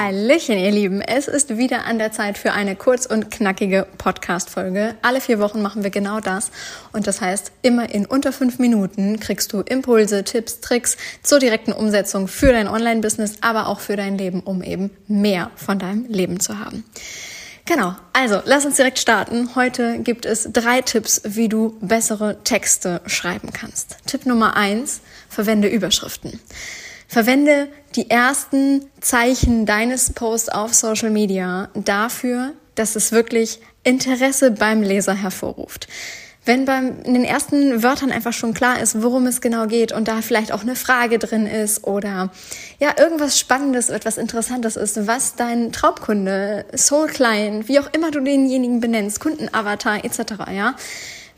Hallöchen, ihr Lieben. Es ist wieder an der Zeit für eine kurz und knackige Podcast-Folge. Alle vier Wochen machen wir genau das. Und das heißt, immer in unter fünf Minuten kriegst du Impulse, Tipps, Tricks zur direkten Umsetzung für dein Online-Business, aber auch für dein Leben, um eben mehr von deinem Leben zu haben. Genau, also lass uns direkt starten. Heute gibt es drei Tipps, wie du bessere Texte schreiben kannst. Tipp Nummer eins, verwende Überschriften. Verwende die ersten Zeichen deines Posts auf Social Media dafür, dass es wirklich Interesse beim Leser hervorruft. Wenn beim, in den ersten Wörtern einfach schon klar ist, worum es genau geht und da vielleicht auch eine Frage drin ist oder ja, irgendwas Spannendes, etwas Interessantes ist, was dein Traumkunde, Soul Client, wie auch immer du denjenigen benennst, Kundenavatar etc., ja,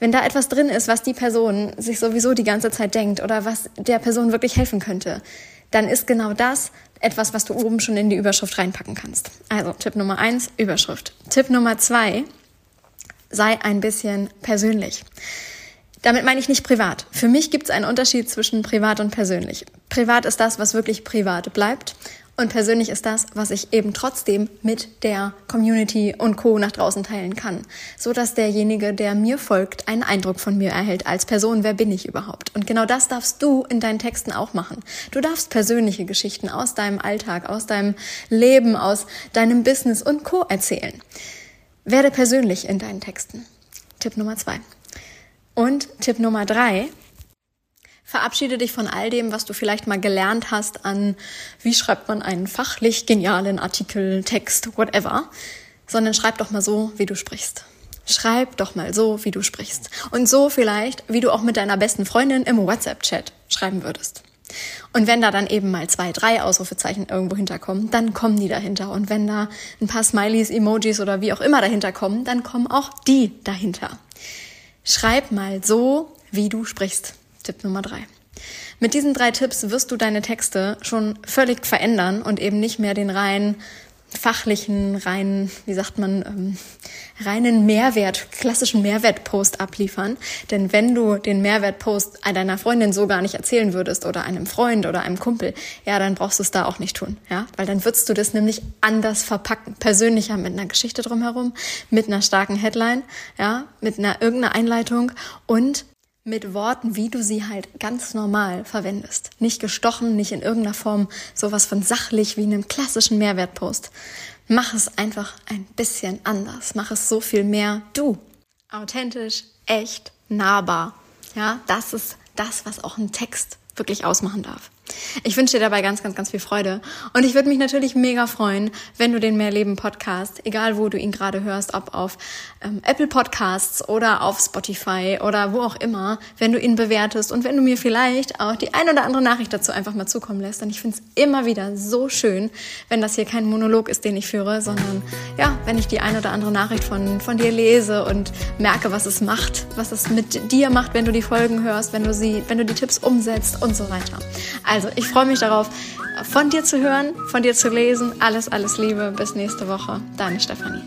wenn da etwas drin ist, was die Person sich sowieso die ganze Zeit denkt oder was der Person wirklich helfen könnte, dann ist genau das etwas, was du oben schon in die Überschrift reinpacken kannst. Also Tipp Nummer eins, Überschrift. Tipp Nummer zwei, sei ein bisschen persönlich. Damit meine ich nicht privat. Für mich gibt es einen Unterschied zwischen privat und persönlich. Privat ist das, was wirklich privat bleibt. Und persönlich ist das, was ich eben trotzdem mit der Community und Co. nach draußen teilen kann. So dass derjenige, der mir folgt, einen Eindruck von mir erhält als Person. Wer bin ich überhaupt? Und genau das darfst du in deinen Texten auch machen. Du darfst persönliche Geschichten aus deinem Alltag, aus deinem Leben, aus deinem Business und Co. erzählen. Werde persönlich in deinen Texten. Tipp Nummer zwei. Und Tipp Nummer drei, Verabschiede dich von all dem, was du vielleicht mal gelernt hast an, wie schreibt man einen fachlich genialen Artikel, Text, whatever, sondern schreib doch mal so, wie du sprichst. Schreib doch mal so, wie du sprichst. Und so vielleicht, wie du auch mit deiner besten Freundin im WhatsApp-Chat schreiben würdest. Und wenn da dann eben mal zwei, drei Ausrufezeichen irgendwo hinterkommen, dann kommen die dahinter. Und wenn da ein paar Smileys, Emojis oder wie auch immer dahinter kommen, dann kommen auch die dahinter. Schreib mal so, wie du sprichst. Tipp Nummer drei. Mit diesen drei Tipps wirst du deine Texte schon völlig verändern und eben nicht mehr den rein fachlichen, rein, wie sagt man, ähm, reinen Mehrwert, klassischen Mehrwertpost abliefern. Denn wenn du den Mehrwertpost deiner Freundin so gar nicht erzählen würdest oder einem Freund oder einem Kumpel, ja, dann brauchst du es da auch nicht tun, ja, weil dann würdest du das nämlich anders verpacken, persönlicher mit einer Geschichte drumherum, mit einer starken Headline, ja, mit einer irgendeiner Einleitung und mit Worten, wie du sie halt ganz normal verwendest. Nicht gestochen, nicht in irgendeiner Form sowas von sachlich wie in einem klassischen Mehrwertpost. Mach es einfach ein bisschen anders. Mach es so viel mehr du. Authentisch, echt, nahbar. Ja, das ist das, was auch ein Text wirklich ausmachen darf. Ich wünsche dir dabei ganz, ganz, ganz viel Freude. Und ich würde mich natürlich mega freuen, wenn du den Mehrleben Podcast, egal wo du ihn gerade hörst, ob auf ähm, Apple Podcasts oder auf Spotify oder wo auch immer, wenn du ihn bewertest und wenn du mir vielleicht auch die ein oder andere Nachricht dazu einfach mal zukommen lässt. Denn ich finde es immer wieder so schön, wenn das hier kein Monolog ist, den ich führe, sondern ja, wenn ich die ein oder andere Nachricht von, von dir lese und merke, was es macht, was es mit dir macht, wenn du die Folgen hörst, wenn du sie, wenn du die Tipps umsetzt und so weiter. Also also, ich freue mich darauf, von dir zu hören, von dir zu lesen. Alles, alles Liebe. Bis nächste Woche. Deine Stefanie.